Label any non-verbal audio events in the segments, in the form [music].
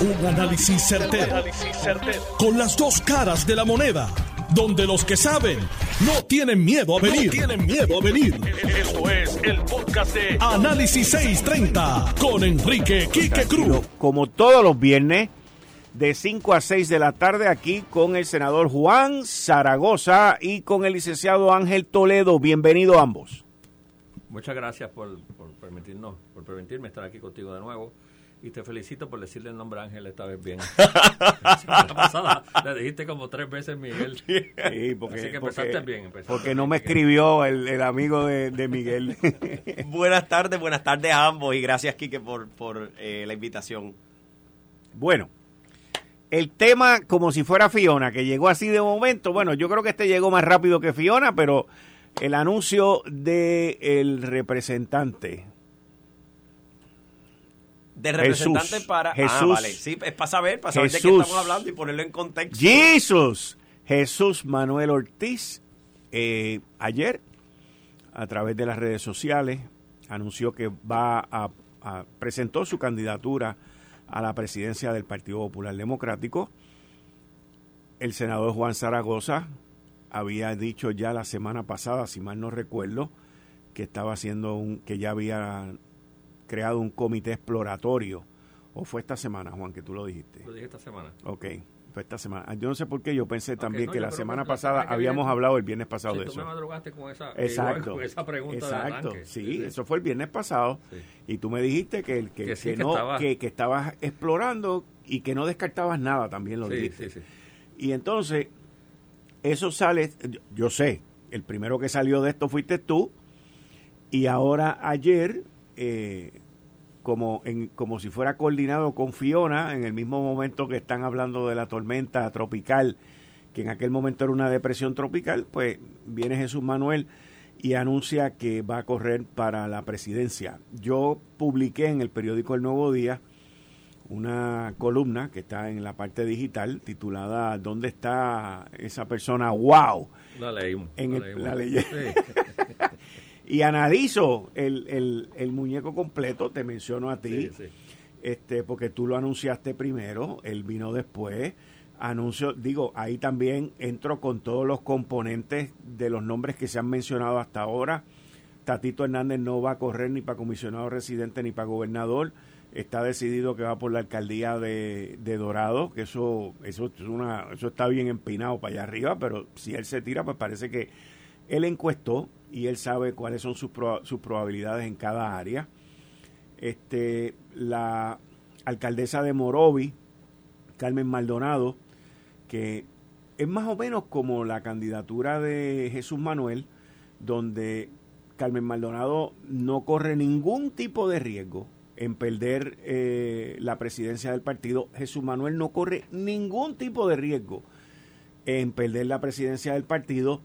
Un análisis certero, Con las dos caras de la moneda. Donde los que saben no tienen miedo a venir. tienen miedo a venir. Esto es el podcast de Análisis 630 con Enrique Quique Cruz. Como todos los viernes, de 5 a 6 de la tarde, aquí con el senador Juan Zaragoza y con el licenciado Ángel Toledo. Bienvenido ambos. Muchas gracias por, permitirnos, por permitirme estar aquí contigo de nuevo. Y te felicito por decirle el nombre a Ángel esta vez bien. [laughs] la pasada le dijiste como tres veces Miguel. Sí, porque, Así que empezaste bien. porque no me escribió el, amigo de, Miguel. [laughs] buenas tardes, buenas tardes a ambos y gracias, Quique, por, por eh, la invitación. Bueno, el tema como si fuera Fiona, que llegó así de momento. Bueno, yo creo que este llegó más rápido que Fiona, pero el anuncio del el representante. De representante para. Ah, Jesús. vale. Sí, es para saber, para saber de qué estamos hablando y ponerlo en contexto. Jesús. Jesús Manuel Ortiz, eh, ayer, a través de las redes sociales, anunció que va a, a presentó su candidatura a la presidencia del Partido Popular Democrático. El senador Juan Zaragoza había dicho ya la semana pasada, si mal no recuerdo, que estaba haciendo un, que ya había creado un comité exploratorio. ¿O fue esta semana, Juan, que tú lo dijiste? Lo dije esta semana. Ok, fue esta semana. Yo no sé por qué, yo pensé también que la semana pasada habíamos hablado el viernes pasado de tú eso. me madrugaste con esa, exacto, con esa pregunta Exacto, sí, eso fue el viernes pasado. Y tú me dijiste que, que, que, no, estaba... que, estabas explorando y que no descartabas nada, también lo dijiste. Y entonces, eso sale, yo sé, el primero que salió de esto fuiste tú, y ahora ayer, eh, como, en, como si fuera coordinado con Fiona, en el mismo momento que están hablando de la tormenta tropical, que en aquel momento era una depresión tropical, pues viene Jesús Manuel y anuncia que va a correr para la presidencia. Yo publiqué en el periódico El Nuevo Día una columna que está en la parte digital titulada ¿Dónde está esa persona? ¡Wow! La leímos. En la, [laughs] y analizo el, el, muñeco completo, te menciono a ti, este porque tú lo anunciaste primero, él vino después. Anuncio, digo, ahí también entro con todos los componentes de los nombres que se han mencionado hasta ahora. Tatito Hernández no va a correr ni para comisionado residente ni para gobernador está decidido que va por la alcaldía de, Dorado, que eso, eso, es una, eso está bien empinado para allá arriba, pero si él se tira, pues parece que él encuestó y él sabe cuáles son sus, sus probabilidades en cada área. Este, la alcaldesa de Morovi, Carmen Maldonado, que es más o menos como la candidatura de Jesús Manuel, donde Carmen Maldonado no corre ningún tipo de riesgo en perder eh, la presidencia del partido. Jesús Manuel no corre ningún tipo de riesgo en perder la presidencia del partido,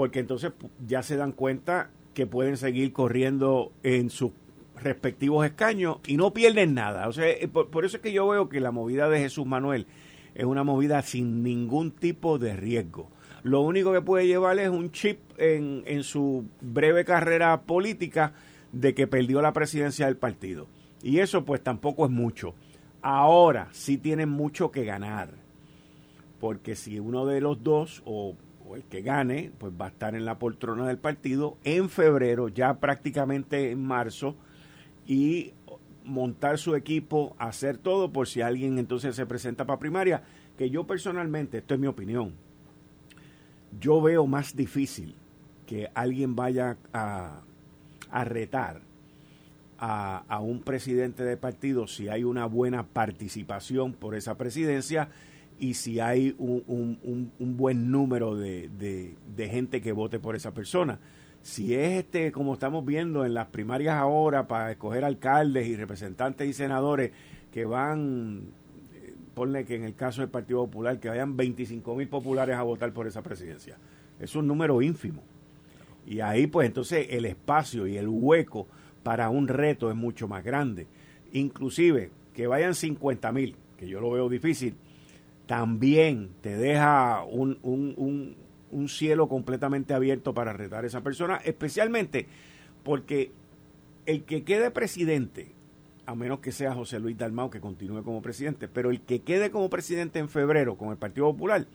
porque entonces ya se dan cuenta que pueden seguir corriendo en sus respectivos escaños y no pierden nada. O sea, eh, por, eso es que yo veo que la movida de Jesús Manuel es una movida sin ningún tipo de riesgo. Lo único que puede llevar es un chip en, en su breve carrera política de que perdió la presidencia del partido. Y eso pues tampoco es mucho. Ahora sí tienen mucho que ganar. Porque si uno de los dos o, el que gane, pues va a estar en la poltrona del partido en febrero, ya prácticamente en marzo, y montar su equipo, hacer todo por si alguien entonces se presenta para primaria, que yo personalmente, esto es mi opinión, yo veo más difícil que alguien vaya a, a retar a, un presidente de partido si hay una buena participación por esa presidencia y si hay un, buen número de, gente que vote por esa persona. Si es este, como estamos viendo en las primarias ahora, para escoger alcaldes y representantes y senadores que van, eh, ponle que en el caso del Partido Popular, que vayan 25 mil populares a votar por esa presidencia. Es un número ínfimo. Y ahí pues entonces el espacio y el hueco para un reto es mucho más grande. Inclusive que vayan 50 mil, que yo lo veo difícil, también te deja un, un, un, cielo completamente abierto para retar a esa persona, especialmente porque el que quede presidente a menos que sea José Luis Dalmau que continúe como presidente, pero el que quede como presidente en febrero con el Partido Popular,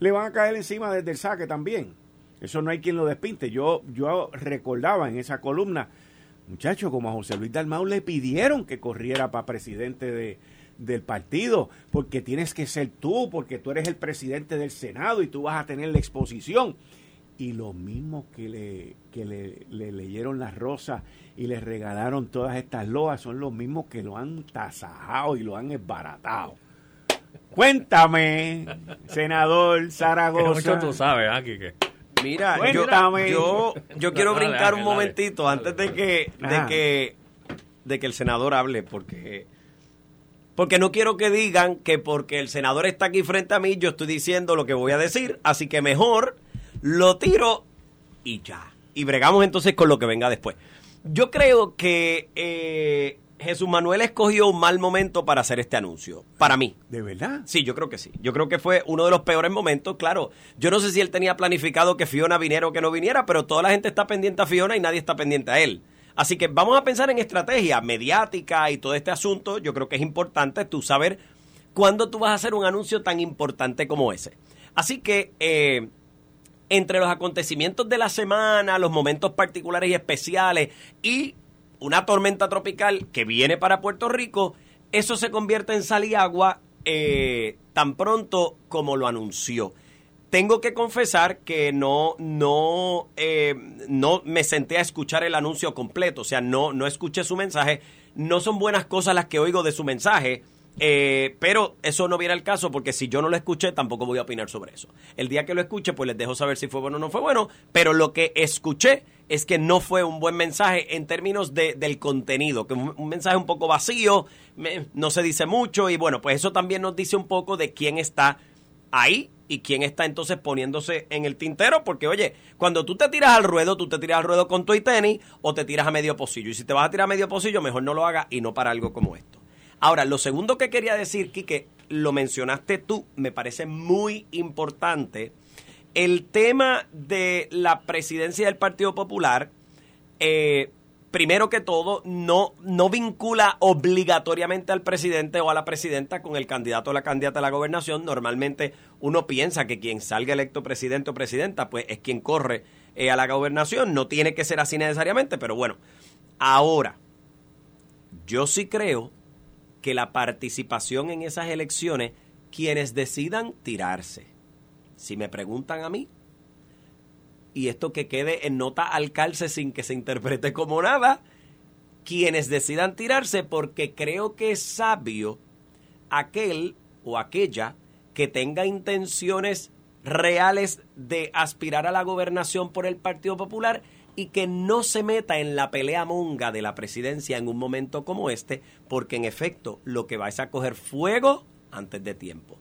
le van a caer encima desde el saque también. Eso no hay quien lo despinte. Yo, yo recordaba en esa columna, muchachos, como a José Luis Dalmau le pidieron que corriera para presidente de, del partido, porque tienes que ser tú, porque tú eres el presidente del Senado y tú vas a tener la exposición. Y lo mismo que le, que le, le leyeron las rosas y le regalaron todas estas loas son los mismos que lo han tasajado y lo han esbaratado. Cuéntame, senador Zaragoza. Mucho tú sabes, aquí ¿ah, que Mira, yo, yo, quiero brincar un momentito antes de que, de que, de que el senador hable, porque, porque no quiero que digan que porque el senador está aquí frente a mí, yo estoy diciendo lo que voy a decir, así que mejor lo tiro y ya. Y bregamos entonces con lo que venga después. Yo creo que eh, Jesús Manuel escogió un mal momento para hacer este anuncio. Para mí. ¿De verdad? Sí, yo creo que sí. Yo creo que fue uno de los peores momentos. Claro, yo no sé si él tenía planificado que Fiona viniera o que no viniera, pero toda la gente está pendiente a Fiona y nadie está pendiente a él. Así que vamos a pensar en estrategia mediática y todo este asunto. Yo creo que es importante tú saber cuándo tú vas a hacer un anuncio tan importante como ese. Así que eh, entre los acontecimientos de la semana, los momentos particulares y especiales y una tormenta tropical que viene para Puerto Rico, eso se convierte en sal y agua eh, tan pronto como lo anunció. Tengo que confesar que no, no, eh, no me senté a escuchar el anuncio completo, o sea, no, no escuché su mensaje. No son buenas cosas las que oigo de su mensaje, eh, pero eso no viene al caso porque si yo no lo escuché tampoco voy a opinar sobre eso. El día que lo escuche pues les dejo saber si fue bueno o no fue bueno, pero lo que escuché es que no fue un buen mensaje en términos de, del contenido, que un, un mensaje un poco vacío, no se dice mucho y bueno, pues eso también nos dice un poco de quién está ahí y quién está entonces poniéndose en el tintero, porque oye, cuando tú te tiras al ruedo, tú te tiras al ruedo con tu y tenis o te tiras a medio pocillo. Y si te vas a tirar a medio pocillo, mejor no lo hagas y no para algo como esto. Ahora, lo segundo que quería decir, Quique, lo mencionaste tú, me parece muy importante. El tema de la presidencia del Partido Popular, eh, primero que todo, no, no vincula obligatoriamente al presidente o a la presidenta con el candidato o la candidata a la gobernación. Normalmente uno piensa que quien salga electo presidente o presidenta, pues es quien corre eh, a la gobernación. No tiene que ser así necesariamente, pero bueno. Ahora, yo sí creo que la participación en esas elecciones, quienes decidan tirarse. Si me preguntan a mí, y esto que quede en nota al calce sin que se interprete como nada, quienes decidan tirarse porque creo que es sabio aquel o aquella que tenga intenciones reales de aspirar a la gobernación por el Partido Popular y que no se meta en la pelea monga de la presidencia en un momento como este, porque en efecto lo que va es a coger fuego antes de tiempo.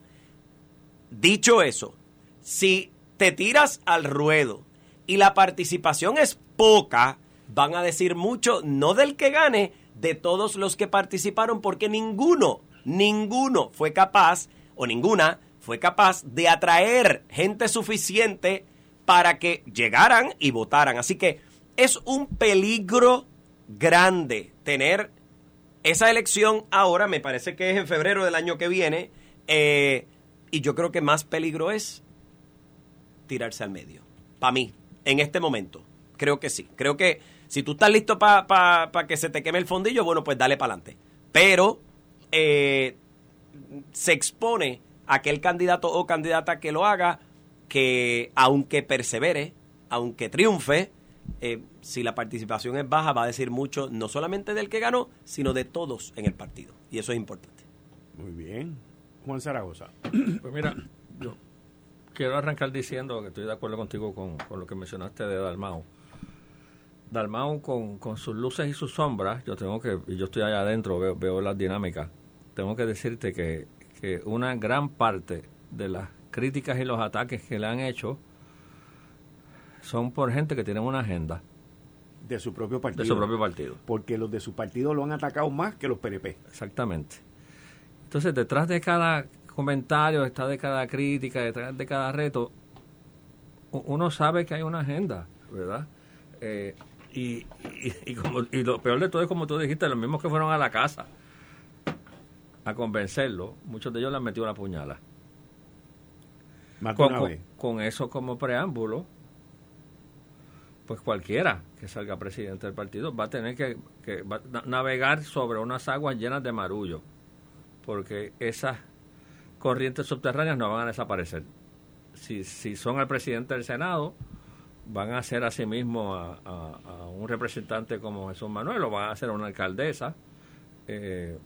Dicho eso, si te tiras al ruedo y la participación es poca, van a decir mucho, no del que gane, de todos los que participaron, porque ninguno, ninguno fue capaz, o ninguna, fue capaz de atraer gente suficiente para que llegaran y votaran. Así que es un peligro grande tener esa elección ahora, me parece que es en febrero del año que viene, eh, y yo creo que más peligro es tirarse al medio. Para mí, en este momento, creo que sí. Creo que si tú estás listo para que se te queme el fondillo, bueno, pues dale para adelante. Pero eh, se expone aquel candidato o candidata que lo haga, que aunque persevere, aunque triunfe, eh, si la participación es baja, va a decir mucho, no solamente del que ganó, sino de todos en el partido. Y eso es importante. Muy bien. Juan Zaragoza. Pues mira, quiero arrancar diciendo que estoy de acuerdo contigo con, lo que mencionaste de Dalmau. Dalmau con, con, sus luces y sus sombras, yo tengo que, y yo estoy allá adentro, veo, veo las dinámicas, tengo que decirte que, que una gran parte de las críticas y los ataques que le han hecho son por gente que tienen una agenda. De su propio partido. De su propio partido. Porque los de su partido lo han atacado más que los PNP. Exactamente. Entonces, detrás de cada comentario, detrás de cada crítica, detrás de cada reto, uno sabe que hay una agenda, ¿verdad? Eh, Y, y, como, y lo peor de todo es como tú dijiste, los mismos que fueron a la casa a convencerlo, muchos de ellos le han metido una puñala. Con, con, eso como preámbulo, pues cualquiera que salga presidente del partido va a tener que, navegar sobre unas aguas llenas de marullo, porque esas corrientes subterráneas no van a desaparecer. Si, si son el presidente del Senado, van a hacer a sí mismo a, un representante como Jesús Manuel o van a hacer a una alcaldesa. Eh,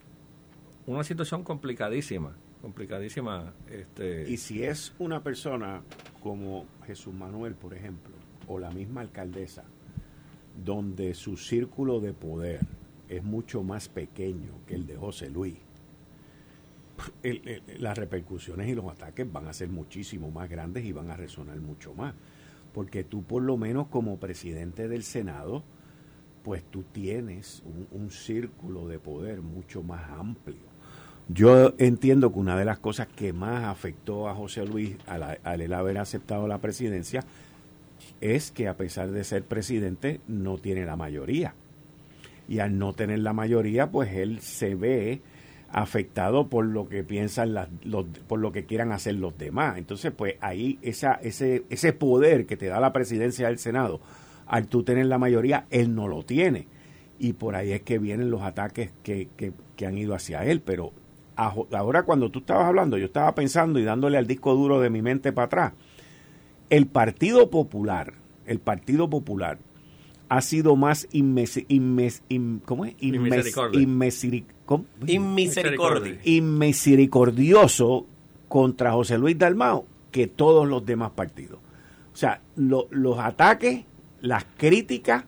una situación complicadísima, complicadísima. Este... Y si es una persona como Jesús Manuel, por ejemplo, o la misma alcaldesa, donde su círculo de poder es mucho más pequeño que el de José Luis, las repercusiones y los ataques van a ser muchísimo más grandes y van a resonar mucho más. Porque tú por lo menos como presidente del Senado, pues tú tienes un círculo de poder mucho más amplio yo entiendo que una de las cosas que más afectó a José Luis al, al haber aceptado la presidencia es que a pesar de ser presidente no tiene la mayoría. Y al no tener la mayoría, pues él se ve afectado por lo que piensan las, los, por lo que quieran hacer los demás. Entonces, pues ahí esa, ese, ese poder que te da la presidencia del Senado, al tú tener la mayoría, él no lo tiene. Y por ahí es que vienen los ataques que, que, que han ido hacia él. Pero ahora cuando tú estabas hablando, yo estaba pensando y dándole al disco duro de mi mente para atrás. El Partido Popular, el Partido Popular ha sido más inmes, ¿cómo es? inmisericordioso contra José Luis Dalmao que todos los demás partidos. O sea, los ataques, las críticas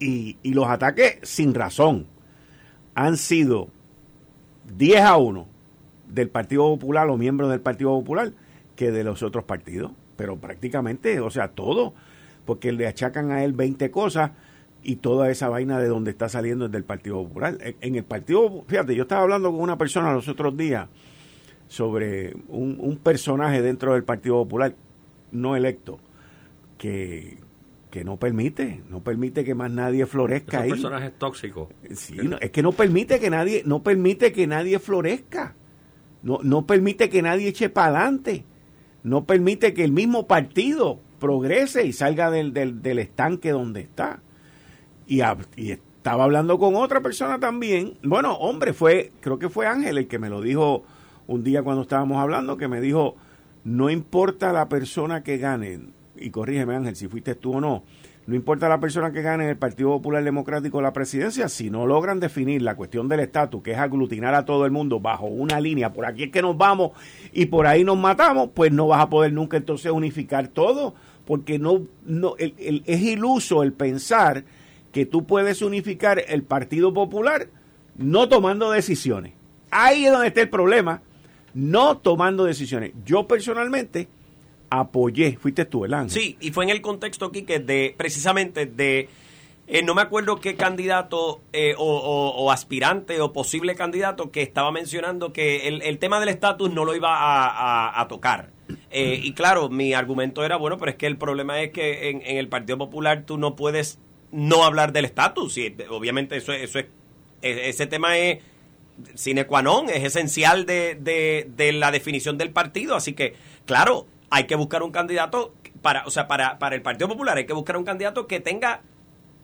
y, y los ataques sin razón han sido 10 a 1 del Partido Popular o miembros del Partido Popular que de los otros partidos. Pero prácticamente, o sea, todo. Porque le achacan a él 20 cosas y toda esa vaina de donde está saliendo es del Partido Popular. En el Partido, fíjate, yo estaba hablando con una persona los otros días sobre un, un personaje dentro del Partido Popular no electo que, que no permite, no permite que más nadie florezca ahí. personajes tóxicos. Sí, es que no permite que nadie, no permite que nadie florezca. No, no permite que nadie eche para adelante. No permite que el mismo partido progrese y salga del, del, estanque donde está. Y, y, estaba hablando con otra persona también. Bueno, hombre, fue, creo que fue Ángel el que me lo dijo un día cuando estábamos hablando, que me dijo, no importa la persona que gane, y corrígeme Ángel si fuiste tú o no, no importa la persona que gane en el Partido Popular Democrático la presidencia, si no logran definir la cuestión del estatus, que es aglutinar a todo el mundo bajo una línea, por aquí es que nos vamos y por ahí nos matamos, pues no vas a poder nunca entonces unificar todo, porque no, no es iluso el pensar que tú puedes unificar el Partido Popular no tomando decisiones. Ahí es donde está el problema, no tomando decisiones. Yo personalmente apoyé, fuiste tú, el ángel. Sí, y fue en el contexto, aquí que de precisamente de, eh, no me acuerdo qué candidato eh, o, aspirante o posible candidato que estaba mencionando que el, tema del estatus no lo iba a, tocar. Eh, y claro, mi argumento era, bueno, pero es que el problema es que en, el Partido Popular tú no puedes no hablar del estatus. Y obviamente eso, eso es, e, ese tema es sine qua non, es esencial de, de la definición del partido. Así que, claro, hay que buscar un candidato para, o sea, para, para el Partido Popular hay que buscar un candidato que tenga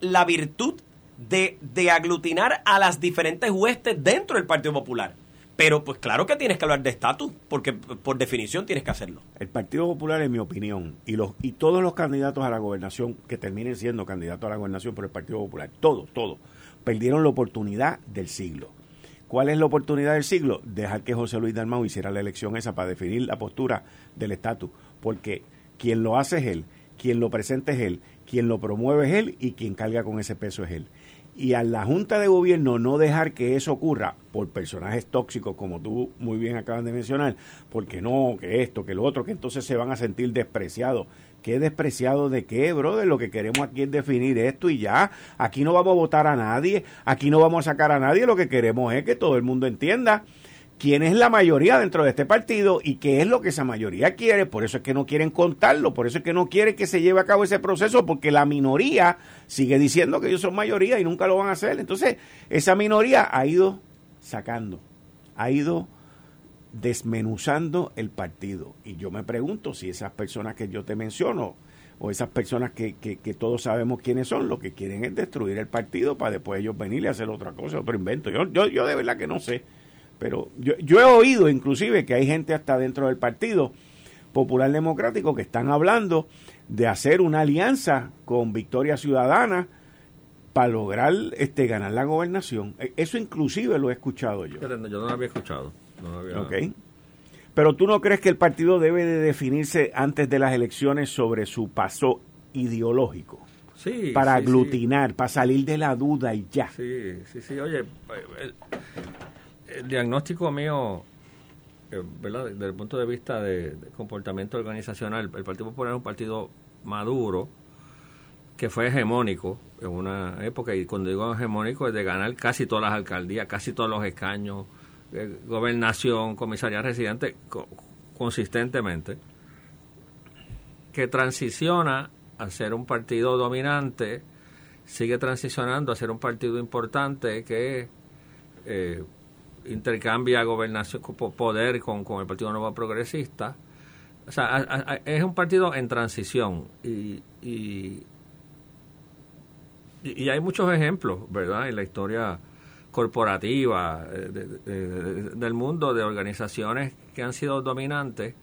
la virtud de, de aglutinar a las diferentes huestes dentro del Partido Popular. Pero pues claro que tienes que hablar de estatus, porque por definición tienes que hacerlo. El Partido Popular, en mi opinión, y los y todos los candidatos a la gobernación que terminen siendo candidatos a la gobernación por el Partido Popular, todos, todos, perdieron la oportunidad del siglo. ¿Cuál es la oportunidad del siglo? Dejar que José Luis Dalmau hiciera la elección esa para definir la postura del estatus, porque quien lo hace es él, quien lo presenta es él, quien lo promueve es él y quien carga con ese peso es él. Y a la Junta de Gobierno no dejar que eso ocurra por personajes tóxicos, como tú muy bien acabas de mencionar, porque no, que esto, que lo otro, que entonces se van a sentir despreciados ¿Qué despreciado de qué, brother? Lo que queremos aquí es definir esto y ya. Aquí no vamos a votar a nadie, aquí no vamos a sacar a nadie. Lo que queremos es que todo el mundo entienda quién es la mayoría dentro de este partido y qué es lo que esa mayoría quiere. Por eso es que no quieren contarlo, por eso es que no quieren que se lleve a cabo ese proceso, porque la minoría sigue diciendo que ellos son mayoría y nunca lo van a hacer. Entonces, esa minoría ha ido sacando, ha ido desmenuzando el partido. Y yo me pregunto si esas personas que yo te menciono, o esas personas que, que, todos sabemos quiénes son, lo que quieren es destruir el partido para después ellos venir y hacer otra cosa, otro invento. Yo, yo, yo de verdad que no sé. Pero yo, yo he oído inclusive que hay gente hasta dentro del Partido Popular Democrático que están hablando de hacer una alianza con Victoria Ciudadana para lograr este ganar la gobernación. E, eso inclusive lo he escuchado yo. Yo no lo había escuchado. No había... Pero tú no crees que el partido debe de definirse antes de las elecciones sobre su paso ideológico. Sí, para aglutinar, para salir de la duda y ya. Sí, sí, sí. Oye, el diagnóstico mío, eh, ¿verdad? desde el punto de vista de, comportamiento organizacional, el Partido Popular es un partido maduro que fue hegemónico en una época, y cuando digo hegemónico es de ganar casi todas las alcaldías, casi todos los escaños, gobernación, comisaría residente, consistentemente, que transiciona a ser un partido dominante, sigue transicionando a ser un partido importante que eh, intercambia gobernación, poder con, con el Partido Nuevo Progresista. O sea, es un partido en transición y, y, y, hay muchos ejemplos, ¿verdad? En la historia corporativa eh, del mundo de organizaciones que han sido dominantes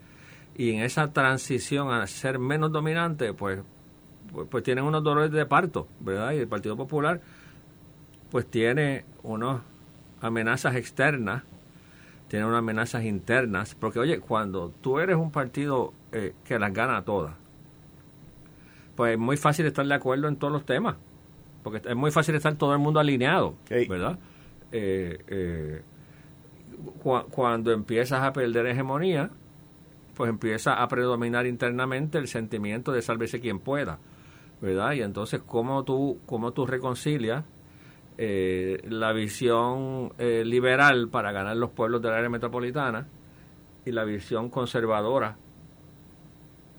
y en esa transición a ser menos dominantes, pues, pues, pues tienen unos dolores de parto, ¿verdad? Y el Partido Popular, pues tiene unos amenazas externas, tiene unas amenazas internas, porque oye, cuando tú eres un partido eh, que las gana todas, pues es muy fácil estar de acuerdo en todos los temas, porque es muy fácil estar todo el mundo alineado, ¿verdad? Eh, eh, cuando empiezas a perder hegemonía, pues empieza a predominar internamente el sentimiento de sálvese quien pueda, ¿verdad? Y entonces, ¿cómo tú, cómo tú reconcilias eh, la visión liberal para ganar los pueblos del área metropolitana y la visión conservadora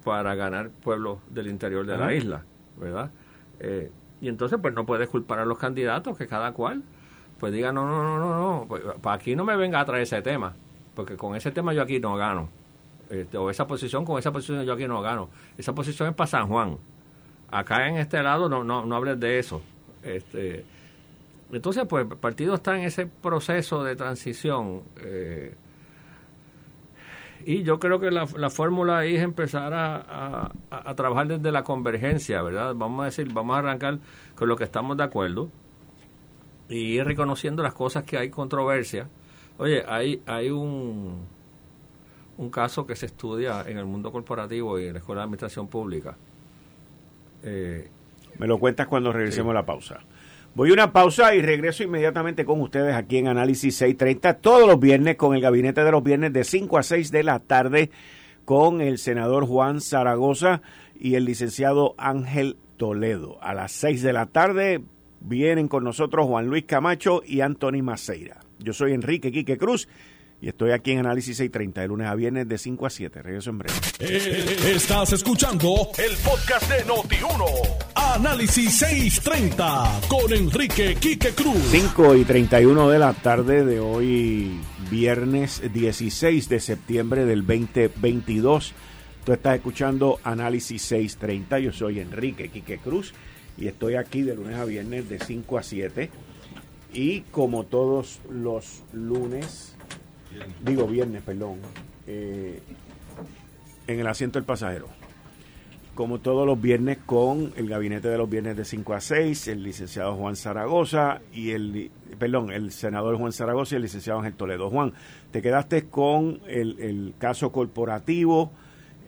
para ganar pueblos del interior de la isla, ¿verdad? Eh, y entonces pues no puedes culpar a los candidatos que cada cual pues diga no, no, no, no, no, pues, para aquí no me venga a traer ese tema, porque con ese tema yo aquí no gano. Este, o esa posición, con esa posición yo aquí no gano. Esa posición es para San Juan. Acá en este lado no, no, no hables de eso. Este, entonces, pues el partido está en ese proceso de transición. Eh, y yo creo que la, fórmula ahí es empezar a, trabajar desde la convergencia, ¿verdad? Vamos a decir, vamos a arrancar con lo que estamos de acuerdo y ir reconociendo las cosas que hay controversia. Oye, hay, hay un, un caso que se estudia en el mundo corporativo y en la Escuela de Administración Pública. Eh, Me lo cuentas cuando regresemos a la pausa. Voy a una pausa y regreso inmediatamente con ustedes aquí en Análisis 630 todos los viernes con el gabinete de los viernes de 5 a 6 de la tarde con el senador Juan Zaragoza y el licenciado Ángel Toledo. A las 6 de la tarde vienen con nosotros Juan Luis Camacho y Anthony Maceira. Yo soy Enrique Quique Cruz y estoy aquí en Análisis 630, de lunes a viernes de 5 a 7. Regreso en breve. Eh, estás escuchando el podcast de Noti1. Análisis 630 con Enrique Quique Cruz. 5 y 31 de la tarde de hoy, viernes 16 de septiembre del 2022. Tú estás escuchando Análisis 630. Yo soy Enrique Quique Cruz y estoy aquí de lunes a viernes de 5 a 7. Y como todos los lunes, digo viernes, perdón, eh, en el asiento del pasajero. Como todos los viernes con el gabinete de los viernes de 5 a 6, el licenciado Juan Zaragoza y el, perdón, el senador Juan Zaragoza y el licenciado Ángel Toledo. Juan, te quedaste con el, caso corporativo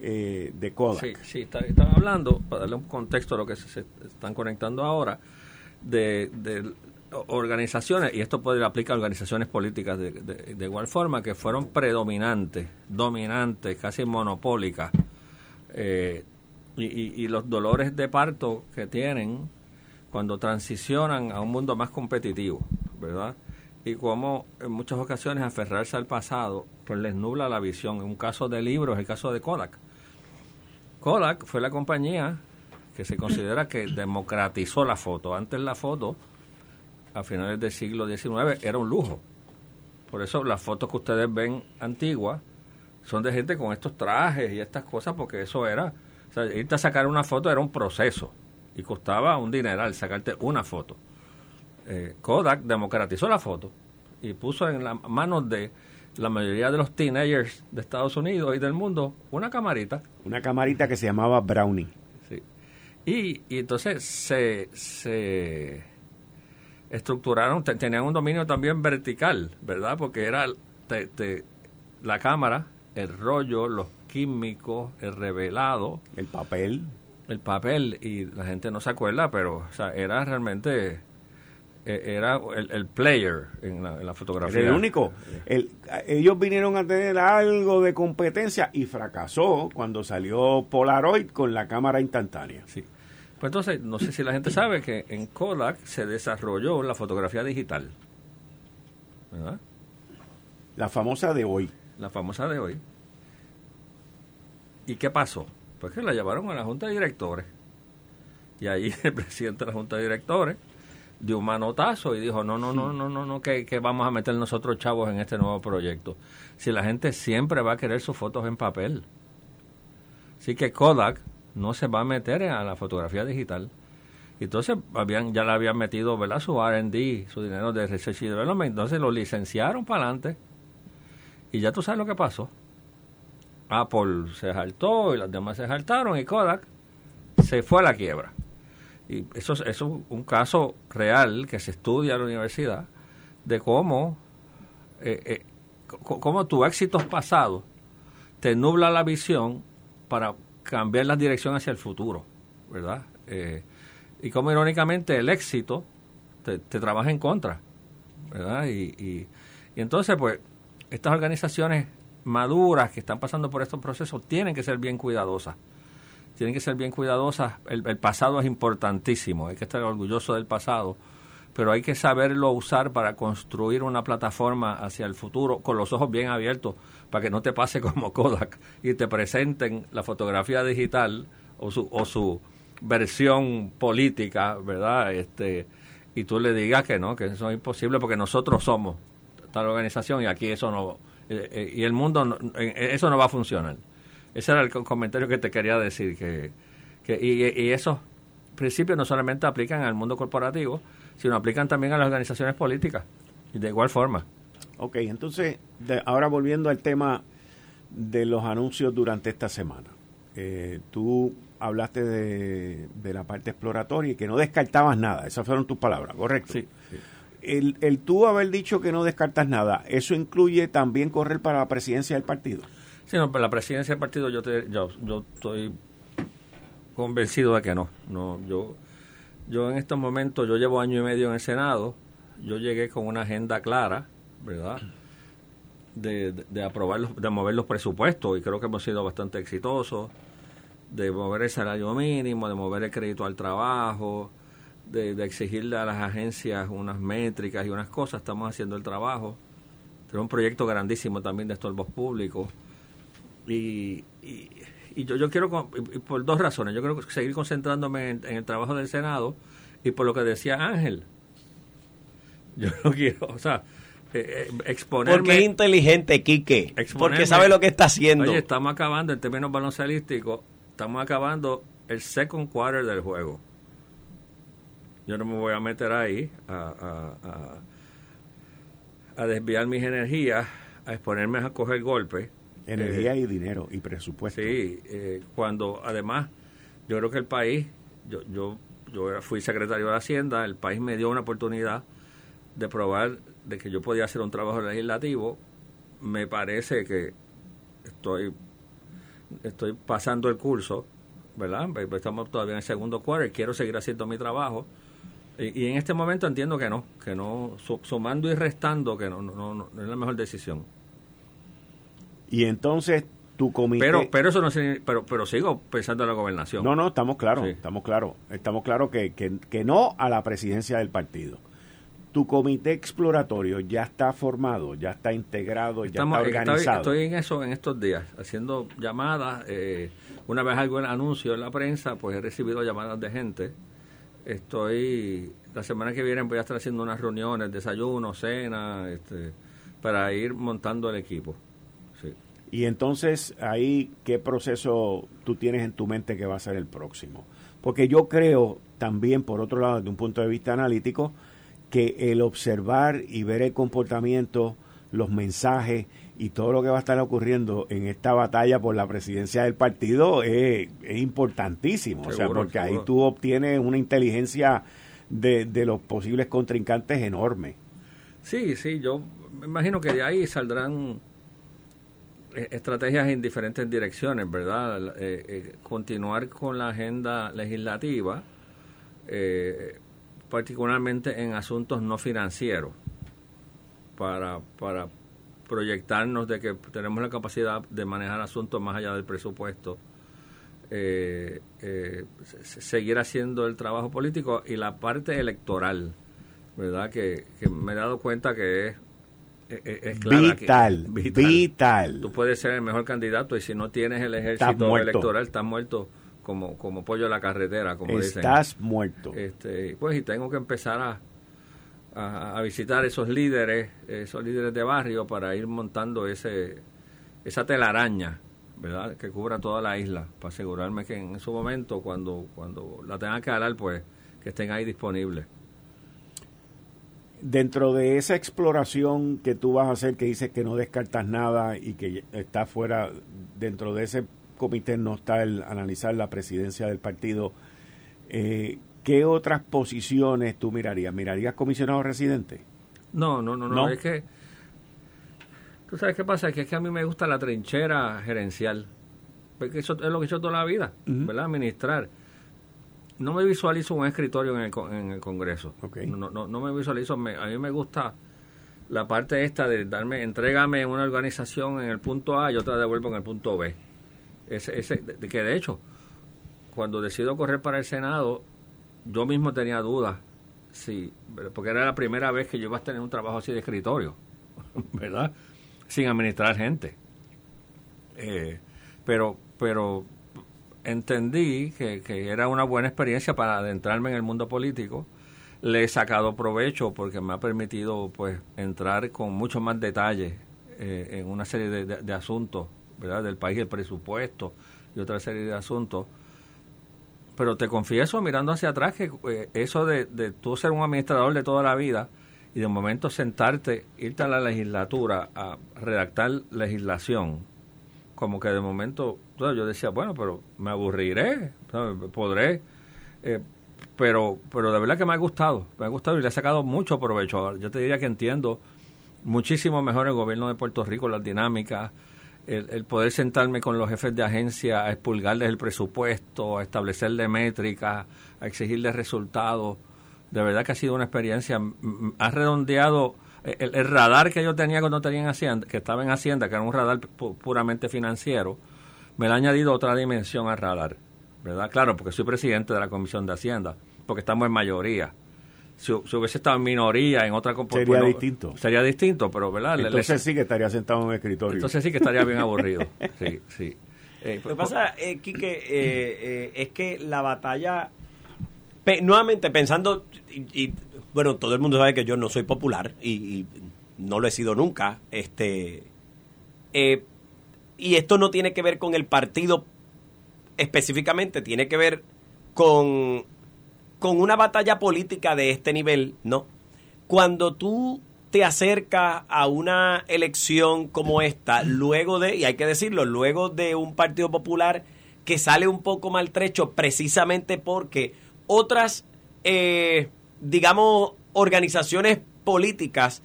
eh, de Kodak. Sí, sí, estaba hablando, para darle un contexto a lo que se, están conectando ahora, de, de organizaciones, y esto puede aplicar a organizaciones políticas de, igual forma, que fueron predominantes, dominantes, casi monopólicas, eh, y, los dolores de parto que tienen cuando transicionan a un mundo más competitivo, ¿verdad? y cómo en muchas ocasiones aferrarse al pasado pues les nubla la visión. En un caso de libros, el caso de Kodak. Kodak fue la compañía que se considera que democratizó la foto. Antes la foto, a finales del siglo XIX, era un lujo. Por eso las fotos que ustedes ven antiguas son de gente con estos trajes y estas cosas, porque eso era, o sea, irte a sacar una foto era un proceso y costaba un dineral sacarte una foto. Eh, Kodak democratizó la foto y puso en las manos de la mayoría de los teenagers de Estados Unidos y del mundo una camarita. Una camarita que se llamaba Brownie. Sí. Y, y entonces se, se estructuraron, tenían un dominio también vertical, ¿verdad? Porque era la cámara, el rollo, los químicos, el revelado. El papel. El papel, y la gente no se acuerda, pero o sea, era realmente era el, player en la, fotografía. el único. ellos vinieron a tener algo de competencia y fracasó cuando salió Polaroid con la cámara instantánea. Sí. Pues entonces, no sé si la gente sabe que en Kodak se desarrolló la fotografía digital. ¿Verdad? La famosa de hoy. La famosa de hoy. ¿Y qué pasó? Pues que la llevaron a la Junta de Directores. Y ahí [laughs] el presidente de la Junta de Directores dio un manotazo y dijo, no, no, no, no, no, no, que, vamos a meter nosotros chavos en este nuevo proyecto. Si la gente siempre va a querer sus fotos en papel. Así que Kodak no se va a meter a la fotografía digital. Entonces habían, ya le habían metido ¿verdad? su RD, su dinero de Research y Development, entonces lo licenciaron para adelante. Y ya tú sabes lo que pasó. Apple se saltó y las demás se saltaron y Kodak se fue a la quiebra. Y eso, es un caso real que se estudia en la universidad de cómo, eh, eh cómo tu éxitos pasado te nubla la visión para cambiar la dirección hacia el futuro, ¿verdad? Eh, y cómo irónicamente el éxito te, trabaja en contra, ¿verdad? Y, y, entonces, pues, estas organizaciones maduras que están pasando por estos procesos tienen que ser bien cuidadosas tienen que ser bien cuidadosas. El, pasado es importantísimo, hay que estar orgulloso del pasado, pero hay que saberlo usar para construir una plataforma hacia el futuro con los ojos bien abiertos para que no te pase [laughs] como Kodak y te presenten la fotografía digital o su, o su versión política, ¿verdad? Este, y tú le digas que no, que eso es imposible porque nosotros somos tal organización y aquí eso no, eh, eh, y el mundo, eso no va a funcionar. Ese era el comentario que te quería decir, que, que y, y, esos principios no solamente aplican al mundo corporativo, sino aplican también a las organizaciones políticas, y de igual forma. Ok, entonces, ahora volviendo al tema de los anuncios durante esta semana. Eh, tú hablaste de, de, la parte exploratoria y que no descartabas nada, esas fueron tus palabras, ¿correcto? Sí. El, el tú haber dicho que no descartas nada, ¿eso incluye también correr para la presidencia del partido? Sí, no, pero la presidencia del partido yo, te, yo, yo estoy convencido de que no. no yo, yo en estos momentos, yo llevo año y medio en el Senado, yo llegué con una agenda clara, ¿verdad? De, de, aprobar, de mover los presupuestos y creo que hemos sido bastante exitosos, de mover el salario mínimo, de mover el crédito al trabajo, de, de exigirle a las agencias unas métricas y unas cosas, estamos haciendo el trabajo. Tenemos un proyecto grandísimo también de estorbos públicos y, y, yo, yo quiero, por dos razones, yo quiero seguir concentrándome en, el trabajo del Senado y por lo que decía Ángel. Yo no quiero, o sea, eh, eh, exponerme... Porque es inteligente, Quique. Porque sabe lo que está haciendo. Oye, estamos acabando, en términos baloncelísticos, estamos acabando el second quarter del juego. Yo no me voy a meter ahí a, a, a desviar mis energías, a exponerme a coger golpes Energía eh, y dinero y presupuesto. Sí, eh, cuando además yo creo que el país, yo, yo, yo fui secretario de Hacienda, el país me dio una oportunidad de probar de que yo podía hacer un trabajo legislativo. Me parece que estoy, estoy pasando el curso, ¿verdad? Estamos todavía en el segundo quarter, quiero seguir haciendo mi trabajo. Y, en este momento entiendo que no, que no, sumando y restando, que no, no, no es la mejor decisión. Y entonces tu comité... Pero, pero eso no pero, pero sigo pensando en la gobernación. No, no, estamos claros, estamos claros. Estamos claros que, que, no a la presidencia del partido. tu comité exploratorio ya está formado, ya está integrado, ya está organizado. Estoy, en eso en estos días, haciendo llamadas. Eh, una vez algún anuncio en la prensa, pues he recibido llamadas de gente. Estoy, la semana que viene voy a estar haciendo unas reuniones, desayuno, cena, este, para ir montando el equipo. Y entonces, ahí, ¿qué proceso tú tienes en tu mente que va a ser el próximo? Porque yo creo también, por otro lado, desde un punto de vista analítico, que el observar y ver el comportamiento, los mensajes y todo lo que va a estar ocurriendo en esta batalla por la presidencia del partido es, importantísimo. o sea, porque ahí tú obtienes una inteligencia de, de los posibles contrincantes enorme. Sí, sí, yo me imagino que de ahí saldrán estrategias en diferentes direcciones, ¿verdad? Eh, eh, continuar con la agenda legislativa, particularmente en asuntos no financieros, para, para proyectarnos de que tenemos la capacidad de manejar asuntos más allá del presupuesto, seguir haciendo el trabajo político y la parte electoral, ¿verdad? Que me he dado cuenta que es es, vital, vital, Tú puedes ser el mejor candidato y si no tienes el ejército electoral, estás muerto como, como pollo en la carretera, como estás dicen. Estás muerto. Este, pues y tengo que empezar a, a, visitar esos líderes, esos líderes de barrio para ir montando ese esa telaraña, ¿verdad? Que cubra toda la isla, para asegurarme que en su momento, cuando, cuando la tengan que hablar, pues que estén ahí disponibles dentro de esa exploración que tú vas a hacer, que dices que no descartas nada y que está fuera, dentro de ese comité no está el analizar la presidencia del partido, eh, ¿qué otras posiciones tú mirarías? ¿Mirarías comisionado residente? No, no, no, no, es que... ¿Tú sabes qué pasa? Que es que a mí me gusta la trinchera gerencial. Porque eso es lo que he hecho toda la vida, ¿verdad? Administrar no me visualizo un escritorio en el, en el Congreso. No, no, no me visualizo. a mí me gusta la parte esta de darme, entrégame una organización en el punto A y otra devuelvo en el punto B. Ese, ese, de, que de hecho, cuando decido correr para el Senado, yo mismo tenía dudas, sí, porque era la primera vez que yo iba a tener un trabajo así de escritorio, [laughs] ¿verdad? Sin administrar gente. Eh, pero, pero entendí que, era una buena experiencia para adentrarme en el mundo político. Le he sacado provecho porque me ha permitido pues entrar con mucho más detalle eh, en una serie de, asuntos, ¿verdad? Del país, el presupuesto y otra serie de asuntos. Pero te confieso, mirando hacia atrás, que eh, eso de, de tú ser un administrador de toda la vida y de momento sentarte, irte a la legislatura a redactar legislación, como que de momento yo decía, bueno, pero me aburriré, podré, eh, pero, pero de verdad que me ha gustado, me ha gustado y le he sacado mucho provecho. Yo te diría que entiendo muchísimo mejor el gobierno de Puerto Rico, las dinámicas, el, poder sentarme con los jefes de agencia a expulgarles el presupuesto, a establecerle métricas, a exigirles resultados. De verdad que ha sido una experiencia, ha redondeado el, radar que yo tenía cuando tenía en Hacienda, que estaba en Hacienda, que era un radar puramente financiero, me le ha añadido otra dimensión al radar, ¿verdad? Claro, porque soy presidente de la Comisión de Hacienda, porque estamos en mayoría. Si, hubiese estado en minoría, en otra Sería distinto. Sería distinto, pero ¿verdad? Entonces sí que estaría sentado en un escritorio. Entonces sí que estaría bien aburrido. [laughs] Sí, sí. Eh, Lo que pasa, eh, Quique, eh, eh, es que la batalla, nuevamente pensando, y, bueno, todo el mundo sabe que yo no soy popular y, no lo he sido nunca. Este, eh, y esto no tiene que ver con el partido específicamente, tiene que ver con, con una batalla política de este nivel, ¿no? Cuando tú te acercas a una elección como esta, luego de, y hay que decirlo, luego de un Partido Popular que sale un poco maltrecho precisamente porque otras eh, digamos, organizaciones políticas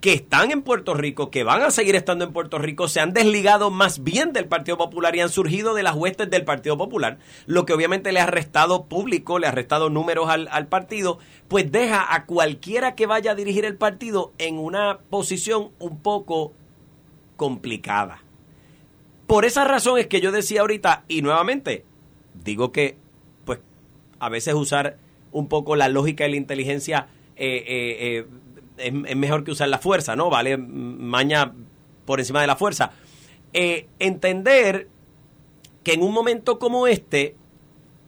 que están en Puerto Rico, que van a seguir estando en Puerto Rico, se han desligado más bien del Partido Popular y han surgido de las huestes del Partido Popular, lo que obviamente le ha restado público, le ha restado números al, al partido, pues deja a cualquiera que vaya a dirigir el partido en una posición un poco complicada. Por esa razón es que yo decía ahorita, y nuevamente, digo que, pues, a veces usar un poco la lógica y la inteligencia eh, es, es, mejor que usar la fuerza, ¿no? Vale maña por encima de la fuerza. entender que en un momento como este,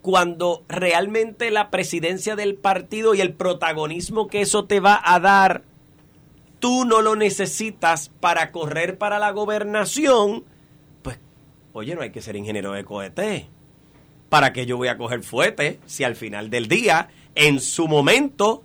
cuando realmente la presidencia del partido y el protagonismo que eso te va a dar, tú no lo necesitas para correr para la gobernación, pues, oye, no hay que ser ingeniero de cohete. ¿Para qué yo voy a coger fuete si al final del día, en su momento,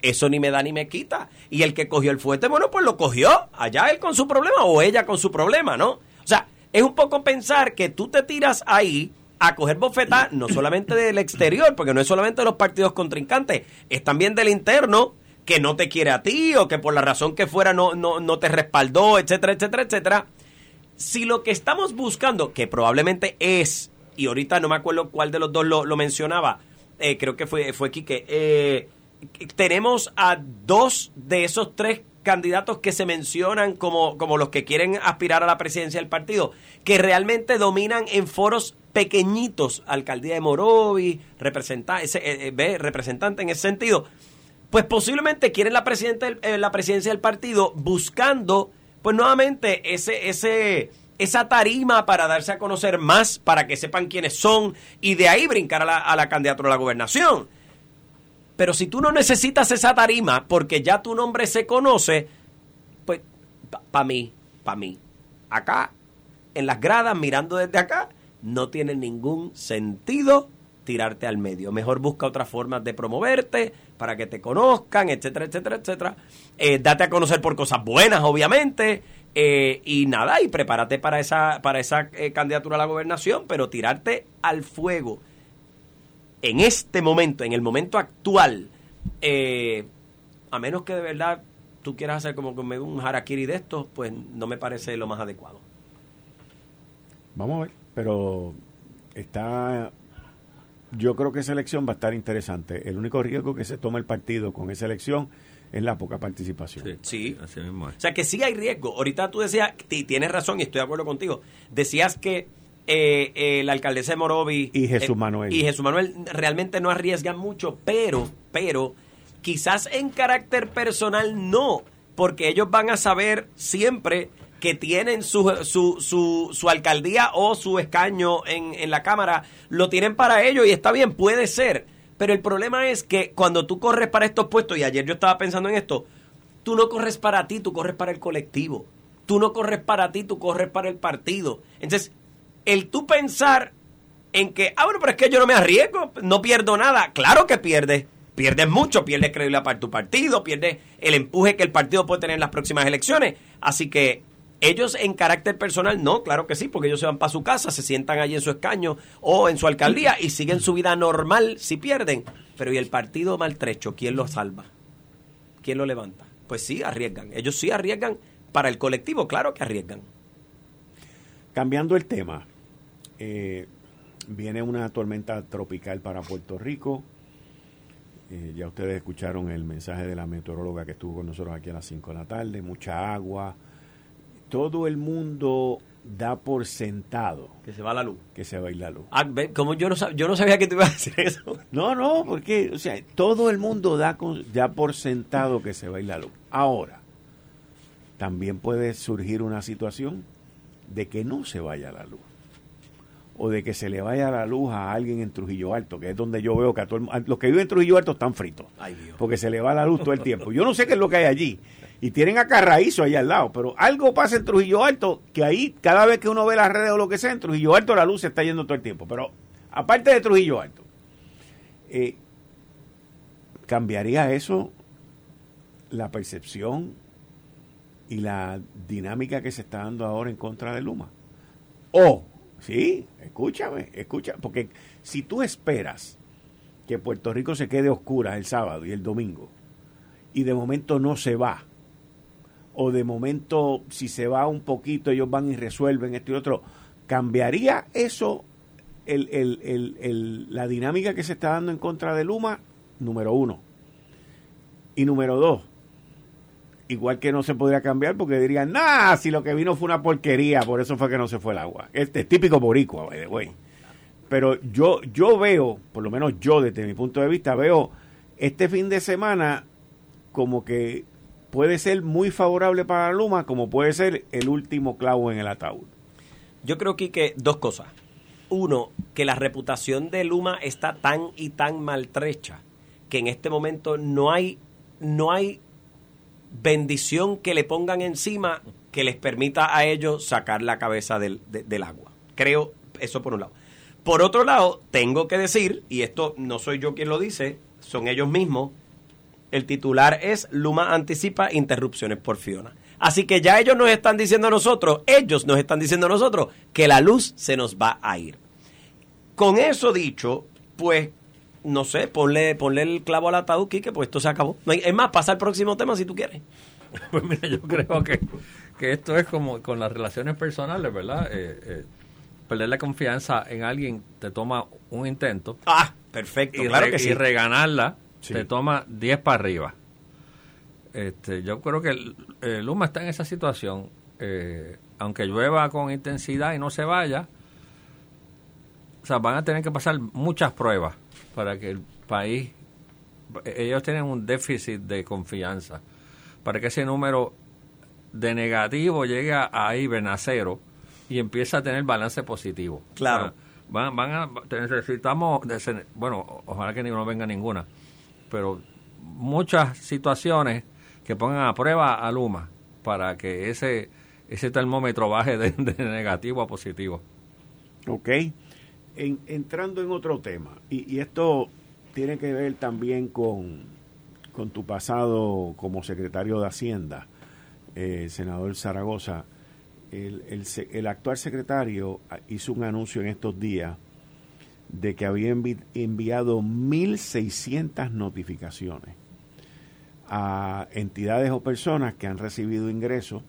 eso ni me da ni me quita? Y el que cogió el fuete, bueno, pues lo cogió. Allá él con su problema o ella con su problema, ¿no? O sea, es un poco pensar que tú te tiras ahí a coger bofetas no solamente del exterior, porque no es solamente de los partidos contrincantes, es también del interno que no te quiere a ti o que por la razón que fuera no, no, no te respaldó, etcétera, etcétera, etcétera. Si lo que estamos buscando, que probablemente es, y ahorita no me acuerdo cuál de los dos lo, lo mencionaba, eh, creo que fue, fue Quique, eh, tenemos a dos de esos tres candidatos que se mencionan como, como los que quieren aspirar a la presidencia del partido, que realmente dominan en foros pequeñitos, alcaldía de Morovi, representa, ese, eh, eh, representante en ese sentido, pues posiblemente quieren la, eh, la presidencia del partido buscando, pues nuevamente, ese, ese, esa tarima para darse a conocer más, para que sepan quiénes son y de ahí brincar a la, a la candidatura a la gobernación. Pero si tú no necesitas esa tarima porque ya tu nombre se conoce, pues para mí, para mí, acá, en las gradas, mirando desde acá, no tiene ningún sentido tirarte al medio. Mejor busca otras formas de promoverte para que te conozcan, etcétera, etcétera, etcétera. Eh, date a conocer por cosas buenas, obviamente. Eh, y nada, y prepárate para esa, para esa eh, candidatura a la gobernación, pero tirarte al fuego en este momento, en el momento actual, eh, a menos que de verdad tú quieras hacer como un harakiri de esto, pues no me parece lo más adecuado. Vamos a ver, pero está yo creo que esa elección va a estar interesante. El único riesgo que se toma el partido con esa elección es la poca participación. Sí, Así mismo O sea que sí hay riesgo. Ahorita tú decías, y tienes razón y estoy de acuerdo contigo, decías que eh, eh, la alcaldesa de Morovi y Jesús Manuel. y Jesús Manuel realmente no arriesgan mucho, pero, pero, quizás en carácter personal no, porque ellos van a saber siempre que tienen su, su, su, su alcaldía o su escaño en, en la Cámara, lo tienen para ellos y está bien, puede ser. Pero el problema es que cuando tú corres para estos puestos, y ayer yo estaba pensando en esto, tú no corres para ti, tú corres para el colectivo. Tú no corres para ti, tú corres para el partido. Entonces, el tú pensar en que, ah, bueno, pero es que yo no me arriesgo, no pierdo nada. Claro que pierdes. Pierdes mucho, pierdes credibilidad para tu partido, pierdes el empuje que el partido puede tener en las próximas elecciones. Así que ellos en carácter personal, no, claro que sí, porque ellos se van para su casa, se sientan allí en su escaño o en su alcaldía y siguen su vida normal si pierden. Pero ¿y el partido maltrecho? ¿Quién lo salva? ¿Quién lo levanta? Pues sí, arriesgan. Ellos sí arriesgan para el colectivo, claro que arriesgan. Cambiando el tema, eh, viene una tormenta tropical para Puerto Rico. Eh, ya ustedes escucharon el mensaje de la meteoróloga que estuvo con nosotros aquí a las 5 de la tarde. Mucha agua. Todo el mundo da por sentado. Que se va la luz. Que se va a ir la luz. Ah, como yo no, yo no sabía que te iba a decir eso. No, no, porque, o sea, todo el mundo da, da por sentado que se va a ir la luz. Ahora, también puede surgir una situación de que no se vaya la luz o de que se le vaya la luz a alguien en Trujillo Alto, que es donde yo veo que a los que viven en Trujillo Alto están fritos, porque se le va la luz todo el tiempo. Yo no sé qué es lo que hay allí, y tienen a Carraízo ahí al lado, pero algo pasa en Trujillo Alto, que ahí cada vez que uno ve las redes o lo que sea, en Trujillo Alto la luz se está yendo todo el tiempo. Pero aparte de Trujillo Alto, eh, ¿cambiaría eso la percepción y la dinámica que se está dando ahora en contra de Luma? O Sí, escúchame, escucha, porque si tú esperas que Puerto Rico se quede oscura el sábado y el domingo, y de momento no se va, o de momento si se va un poquito ellos van y resuelven esto y otro, ¿cambiaría eso el, el, el, la dinámica que se está dando en contra de Luma? Número uno. Y número dos, igual que no se podría cambiar porque dirían, nah, si lo que vino fue una porquería, por eso fue que no se fue el agua. Este es típico boricua, güey. Pero yo, yo veo, por lo menos yo desde mi punto de vista, veo este fin de semana como que puede ser muy favorable para Luma, como puede ser el último clavo en el ataúd. Yo creo que dos cosas. Uno, que la reputación de Luma está tan y tan maltrecha que en este momento no hay, no hay bendición que le pongan encima que les permita a ellos sacar la cabeza del, del agua. Creo eso por un lado. Por otro lado, tengo que decir, y esto no soy yo quien lo dice, son ellos mismos, el titular es Luma anticipa interrupciones por Fiona. Así que ya ellos nos están diciendo a nosotros, ellos nos están diciendo a nosotros que la luz se nos va a ir. Con eso dicho, pues, no sé, ponle, ponle el clavo al ataúd, que pues esto se acabó. Es más, pasa al próximo tema si tú quieres. [laughs] Pues mira, yo creo que, que esto es como con las relaciones personales, ¿verdad? Eh, eh, perder la confianza en alguien te toma un intento. Ah, perfecto, y claro que sí. Y reganarla te toma 10 para arriba. Este, yo creo que el, Luma está en esa situación. Eh, aunque llueva con intensidad y no se vaya, o sea, van a tener que pasar muchas pruebas para que el país, ellos tienen un déficit de confianza, para que ese número de negativo llegue a cero y empiece a tener balance positivo. Claro. van, van a, necesitamos, bueno, ojalá que no venga ninguna, pero muchas situaciones que pongan a prueba a Luma para que ese ese termómetro baje de, negativo a positivo. Ok. Entrando en otro tema, y, esto tiene que ver también con, tu pasado como secretario de Hacienda, eh, senador Zaragoza. El, actual secretario hizo un anuncio en estos días de que había enviado 1.600 notificaciones a entidades o personas que han recibido ingresos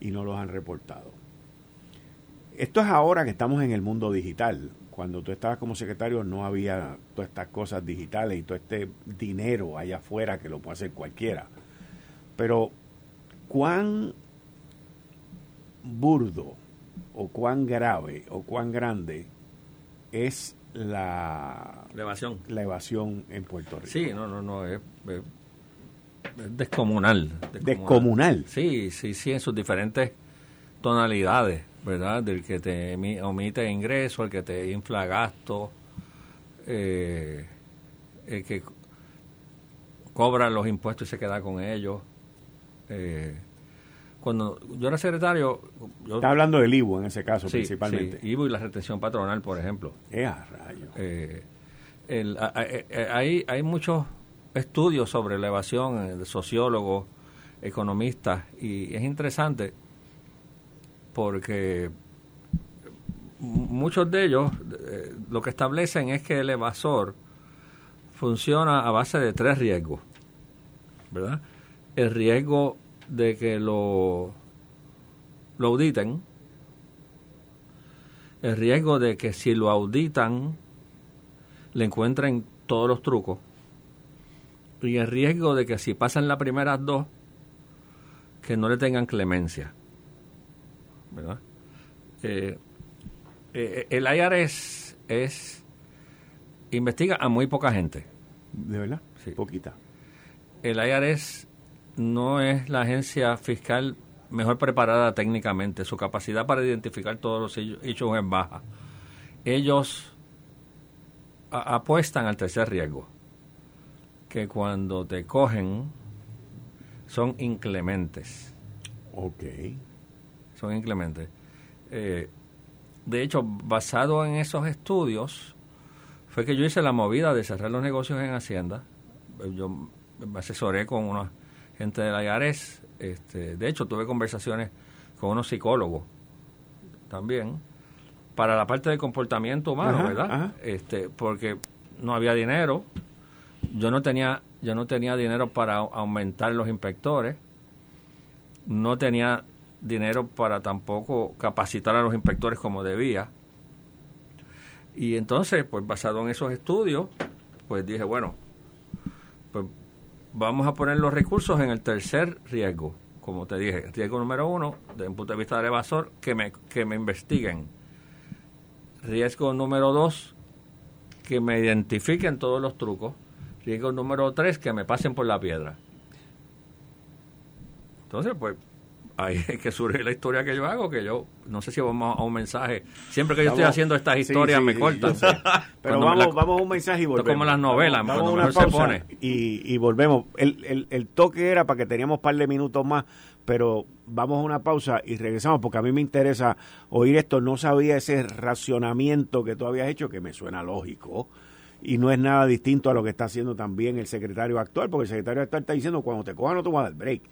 y no los han reportado. Esto es ahora que estamos en el mundo digital. Cuando tú estabas como secretario no había todas estas cosas digitales y todo este dinero allá afuera que lo puede hacer cualquiera. Pero, ¿cuán burdo o cuán grave o cuán grande es la, evasión. La evasión en Puerto Rico. Sí, no, no, no, es, descomunal, descomunal. Sí, sí, sí, en sus diferentes tonalidades, ¿verdad? Del que te omite ingreso, el que te infla gasto, eh, el que cobra los impuestos y se queda con ellos. Eh, cuando yo era secretario... Yo, Está hablando del IVU en ese caso, principalmente. Sí, IVU y la retención patronal, por ejemplo. Eh, rayo. Eh, eh, hay, hay muchos estudios sobre la evasión de sociólogos, economistas, y es interesante porque muchos de ellos lo que establecen es que el evasor funciona a base de tres riesgos, ¿verdad? El riesgo de que lo, lo auditen, el riesgo de que si lo auditan le encuentren todos los trucos y el riesgo de que si pasan las primeras dos que no le tengan clemencia. ¿Verdad? Eh, eh, el IRS es investiga a muy poca gente. ¿De verdad? Sí. Poquita. El IRS no es la agencia fiscal mejor preparada técnicamente. Su capacidad para identificar todos los hechos es baja. Ellos apuestan al tercer riesgo, que cuando te cogen son inclementes. Ok. Son inclementes. Eh, de hecho, basado en esos estudios, fue que yo hice la movida de cerrar los negocios en Hacienda. Yo me asesoré con unos gente de la IARES. Este, de hecho, tuve conversaciones con unos psicólogos también para la parte del comportamiento humano, ¿verdad? Este, porque no había dinero, yo no tenía, yo no tenía dinero para aumentar los inspectores, no tenía dinero para tampoco capacitar a los inspectores como debía. Y entonces, pues basado en esos estudios, pues dije, bueno, pues vamos a poner los recursos en el tercer riesgo. Como te dije, riesgo número uno, desde un punto de vista del evasor, que me, que me investiguen. Riesgo número dos, que me identifiquen todos los trucos. Riesgo número tres, que me pasen por la piedra. Entonces, pues ahí es que surge la historia que yo hago, que yo no sé si vamos a un mensaje. Siempre que yo estoy haciendo estas historias me cortan. [laughs] Pero vamos, vamos a un mensaje y volvemos. como las novelas, vamos, se pone. Y, y volvemos. El, el, el, toque era para que teníamos un par de minutos más, pero vamos a una pausa y regresamos porque a mí me interesa oír esto. No sabía ese racionamiento que tú habías hecho, que me suena lógico y no es nada distinto a lo que está haciendo también el secretario actual, porque el secretario actual está diciendo cuando te cojan no te vas a dar break.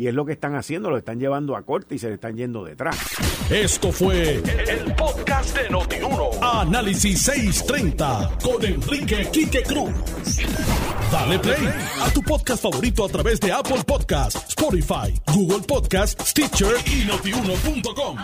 Y es lo que están haciendo, lo están llevando a corte y se le están yendo detrás. Esto fue el, podcast de Notiuno. Análisis 630 con Enrique Quique Cruz. Dale play a tu podcast favorito a través de Apple Podcasts, Spotify, Google Podcasts, Stitcher y notiuno.com.